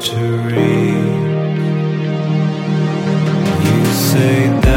to read. You say